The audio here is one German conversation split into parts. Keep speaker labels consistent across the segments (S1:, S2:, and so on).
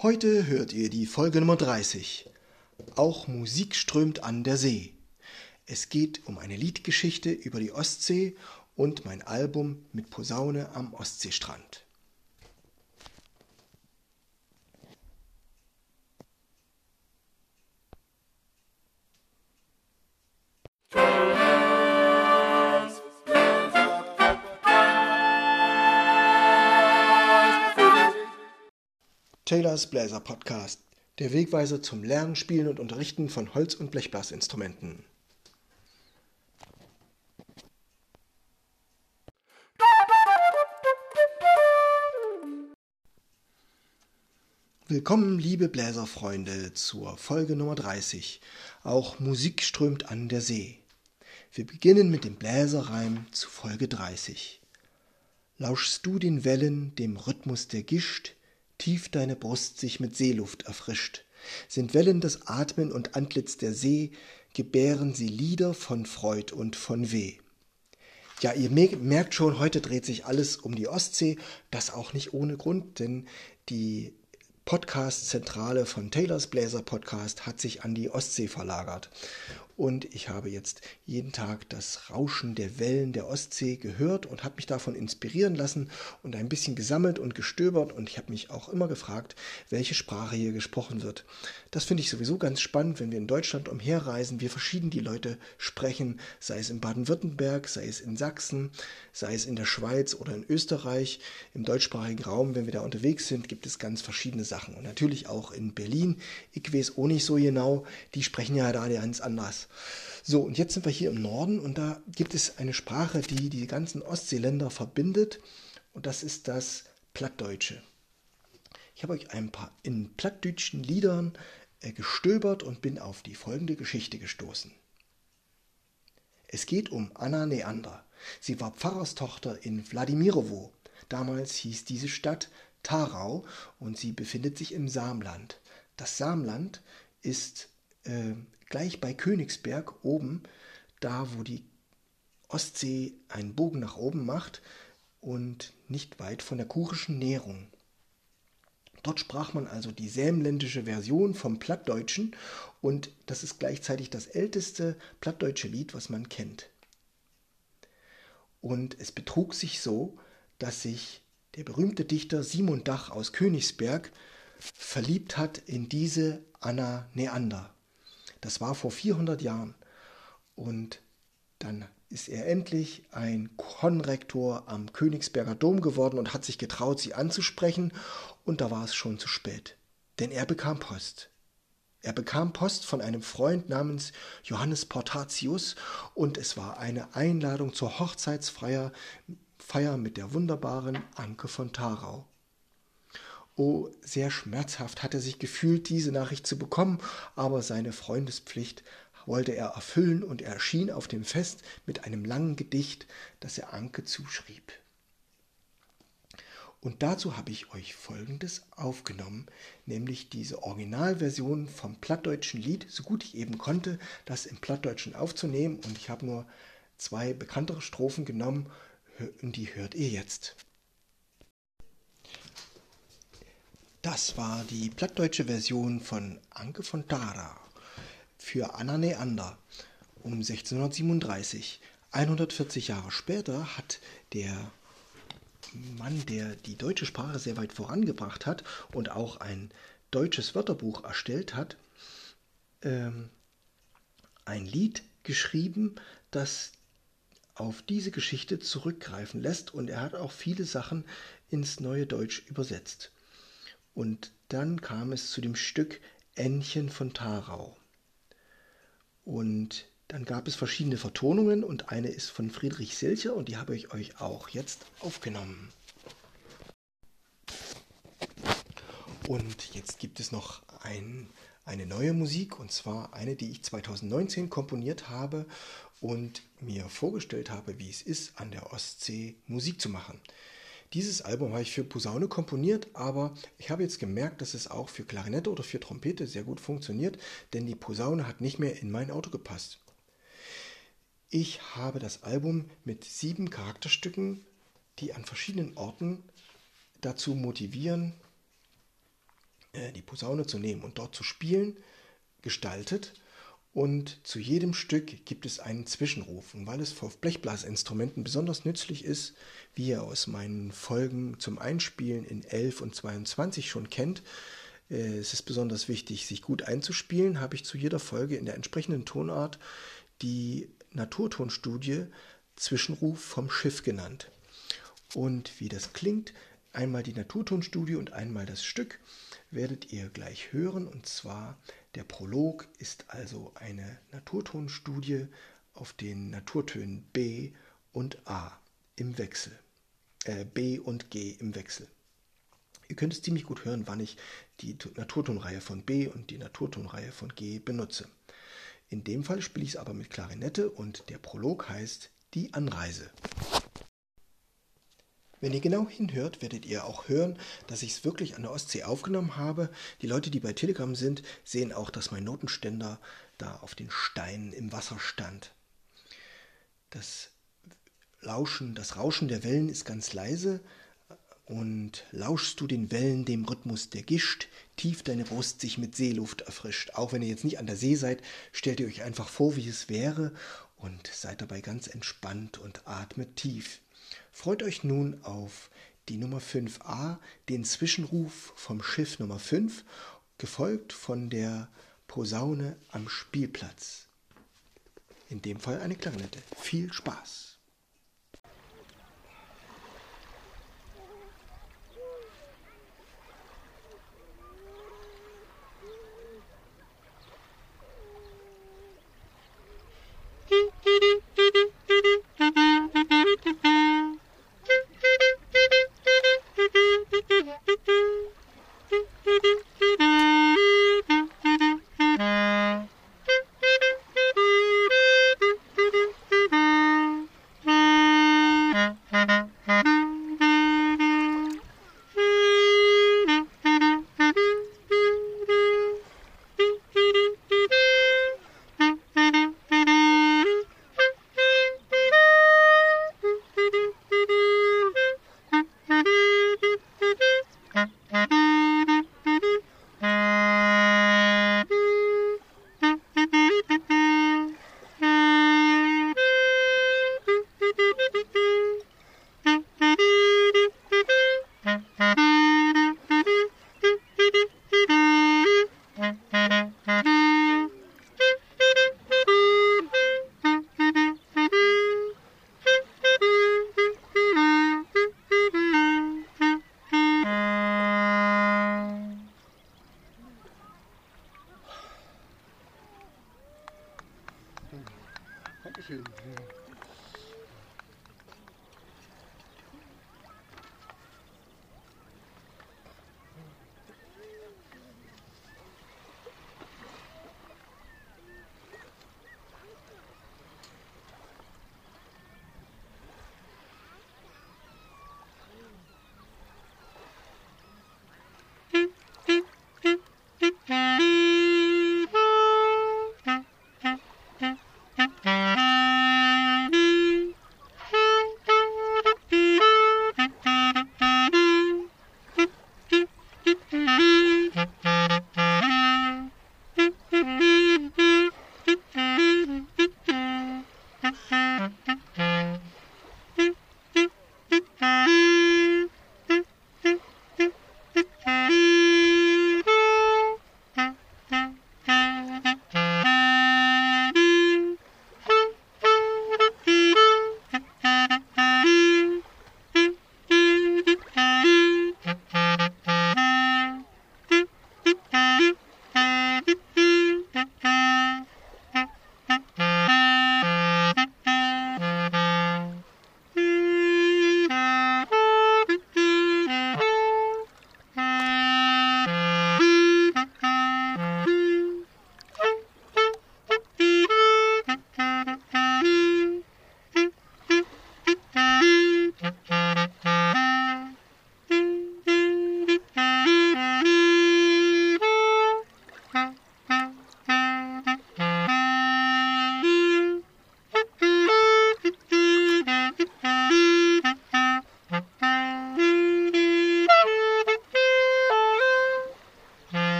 S1: Heute hört ihr die Folge Nummer 30. Auch Musik strömt an der See. Es geht um eine Liedgeschichte über die Ostsee und mein Album mit Posaune am Ostseestrand. Taylors Bläser Podcast, der Wegweiser zum Lernen, Spielen und Unterrichten von Holz- und Blechblasinstrumenten. Willkommen, liebe Bläserfreunde, zur Folge Nummer 30. Auch Musik strömt an der See. Wir beginnen mit dem Bläserreim zu Folge 30. Lauschst du den Wellen, dem Rhythmus der Gischt, tief deine Brust sich mit Seeluft erfrischt. Sind Wellen das Atmen und Antlitz der See, gebären sie Lieder von Freud und von Weh. Ja, ihr merkt schon, heute dreht sich alles um die Ostsee, das auch nicht ohne Grund, denn die Podcast-Zentrale von Taylors Bläser Podcast hat sich an die Ostsee verlagert und ich habe jetzt jeden Tag das Rauschen der Wellen der Ostsee gehört und habe mich davon inspirieren lassen und ein bisschen gesammelt und gestöbert und ich habe mich auch immer gefragt, welche Sprache hier gesprochen wird. Das finde ich sowieso ganz spannend, wenn wir in Deutschland umherreisen, wie verschieden die Leute sprechen, sei es in Baden-Württemberg, sei es in Sachsen, sei es in der Schweiz oder in Österreich, im deutschsprachigen Raum, wenn wir da unterwegs sind, gibt es ganz verschiedene Sachen und natürlich auch in Berlin. Ich weiß auch nicht so genau, die sprechen ja da ganz anders. So, und jetzt sind wir hier im Norden und da gibt es eine Sprache, die die ganzen Ostseeländer verbindet und das ist das Plattdeutsche. Ich habe euch ein paar in plattdeutschen Liedern äh, gestöbert und bin auf die folgende Geschichte gestoßen. Es geht um Anna Neander. Sie war Pfarrerstochter in Wladimirowo. Damals hieß diese Stadt Tarau und sie befindet sich im Samland. Das Samland ist äh, gleich bei Königsberg oben, da wo die Ostsee einen Bogen nach oben macht und nicht weit von der kurischen Nährung. Dort sprach man also die sämländische Version vom Plattdeutschen und das ist gleichzeitig das älteste plattdeutsche Lied, was man kennt. Und es betrug sich so, dass sich der berühmte Dichter Simon Dach aus Königsberg verliebt hat in diese Anna Neander. Das war vor 400 Jahren. Und dann ist er endlich ein Konrektor am Königsberger Dom geworden und hat sich getraut, sie anzusprechen. Und da war es schon zu spät. Denn er bekam Post. Er bekam Post von einem Freund namens Johannes Portatius und es war eine Einladung zur Hochzeitsfeier Feier mit der wunderbaren Anke von Tarau. Oh, sehr schmerzhaft hat er sich gefühlt, diese Nachricht zu bekommen, aber seine Freundespflicht wollte er erfüllen und er erschien auf dem Fest mit einem langen Gedicht, das er Anke zuschrieb. Und dazu habe ich euch Folgendes aufgenommen, nämlich diese Originalversion vom plattdeutschen Lied, so gut ich eben konnte, das im Plattdeutschen aufzunehmen. Und ich habe nur zwei bekanntere Strophen genommen und die hört ihr jetzt. Das war die plattdeutsche Version von Anke von Tara für Anna Neander um 1637. 140 Jahre später hat der Mann, der die deutsche Sprache sehr weit vorangebracht hat und auch ein deutsches Wörterbuch erstellt hat, ähm, ein Lied geschrieben, das auf diese Geschichte zurückgreifen lässt und er hat auch viele Sachen ins neue Deutsch übersetzt. Und dann kam es zu dem Stück Ännchen von Tarau. Und dann gab es verschiedene Vertonungen und eine ist von Friedrich Silcher und die habe ich euch auch jetzt aufgenommen. Und jetzt gibt es noch ein, eine neue Musik und zwar eine, die ich 2019 komponiert habe und mir vorgestellt habe, wie es ist, an der Ostsee Musik zu machen. Dieses Album habe ich für Posaune komponiert, aber ich habe jetzt gemerkt, dass es auch für Klarinette oder für Trompete sehr gut funktioniert, denn die Posaune hat nicht mehr in mein Auto gepasst. Ich habe das Album mit sieben Charakterstücken, die an verschiedenen Orten dazu motivieren, äh, die Posaune zu nehmen und dort zu spielen, gestaltet. Und zu jedem Stück gibt es einen Zwischenruf. Und weil es auf Blechblasinstrumenten besonders nützlich ist, wie ihr aus meinen Folgen zum Einspielen in 11 und 22 schon kennt, äh, es ist besonders wichtig, sich gut einzuspielen, habe ich zu jeder Folge in der entsprechenden Tonart die Naturtonstudie Zwischenruf vom Schiff genannt. Und wie das klingt, einmal die Naturtonstudie und einmal das Stück werdet ihr gleich hören. Und zwar der Prolog ist also eine Naturtonstudie auf den Naturtönen B und A im Wechsel. Äh, B und G im Wechsel. Ihr könnt es ziemlich gut hören, wann ich die Naturtonreihe von B und die Naturtonreihe von G benutze. In dem Fall spiele ich es aber mit Klarinette und der Prolog heißt Die Anreise. Wenn ihr genau hinhört, werdet ihr auch hören, dass ich es wirklich an der Ostsee aufgenommen habe. Die Leute, die bei Telegram sind, sehen auch, dass mein Notenständer da auf den Steinen im Wasser stand. Das Lauschen, das Rauschen der Wellen ist ganz leise und lauschst du den Wellen dem Rhythmus der Gischt, tief deine Brust sich mit Seeluft erfrischt. Auch wenn ihr jetzt nicht an der See seid, stellt ihr euch einfach vor, wie es wäre und seid dabei ganz entspannt und atmet tief. Freut euch nun auf die Nummer 5a, den Zwischenruf vom Schiff Nummer 5, gefolgt von der Posaune am Spielplatz. In dem Fall eine Klarinette. Viel Spaß!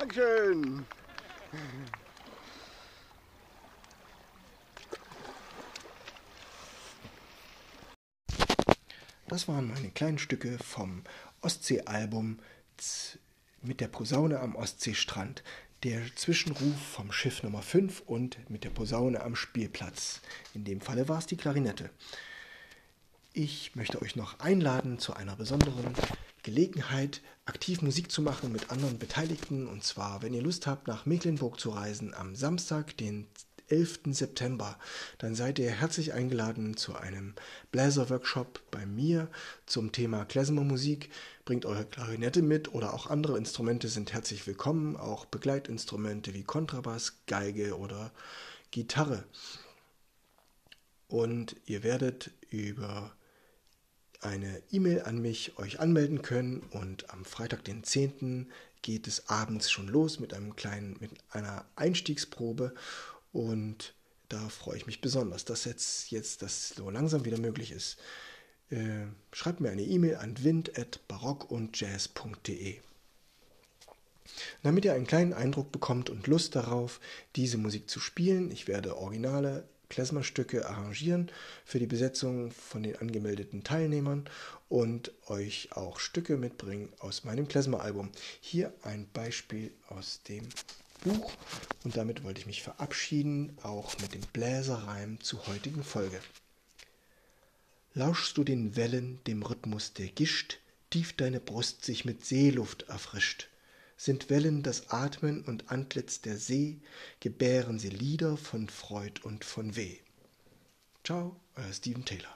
S1: Dankeschön. Das waren meine kleinen Stücke vom Ostsee-Album mit der Posaune am Ostseestrand, der Zwischenruf vom Schiff Nummer 5 und mit der Posaune am Spielplatz. In dem Falle war es die Klarinette. Ich möchte euch noch einladen zu einer besonderen Gelegenheit, aktiv Musik zu machen mit anderen Beteiligten. Und zwar, wenn ihr Lust habt, nach Mecklenburg zu reisen, am Samstag, den 11. September, dann seid ihr herzlich eingeladen zu einem Bläser-Workshop bei mir zum Thema Klezmermusik. Bringt eure Klarinette mit oder auch andere Instrumente sind herzlich willkommen, auch Begleitinstrumente wie Kontrabass, Geige oder Gitarre. Und ihr werdet über eine E-Mail an mich euch anmelden können und am Freitag, den 10. geht es abends schon los mit einem kleinen, mit einer Einstiegsprobe und da freue ich mich besonders, dass jetzt, jetzt das so langsam wieder möglich ist. Äh, schreibt mir eine E-Mail an wind.barockundjazz.de. Damit ihr einen kleinen Eindruck bekommt und Lust darauf, diese Musik zu spielen, ich werde originale Klezmerstücke arrangieren für die Besetzung von den angemeldeten Teilnehmern und euch auch Stücke mitbringen aus meinem Klezmer-Album. Hier ein Beispiel aus dem Buch und damit wollte ich mich verabschieden, auch mit dem Bläserreim zur heutigen Folge. Lauschst du den Wellen, dem Rhythmus der Gischt, tief deine Brust sich mit Seeluft erfrischt. Sind Wellen das Atmen und Antlitz der See, gebären sie Lieder von Freud und von Weh. Ciao, euer Steven Taylor.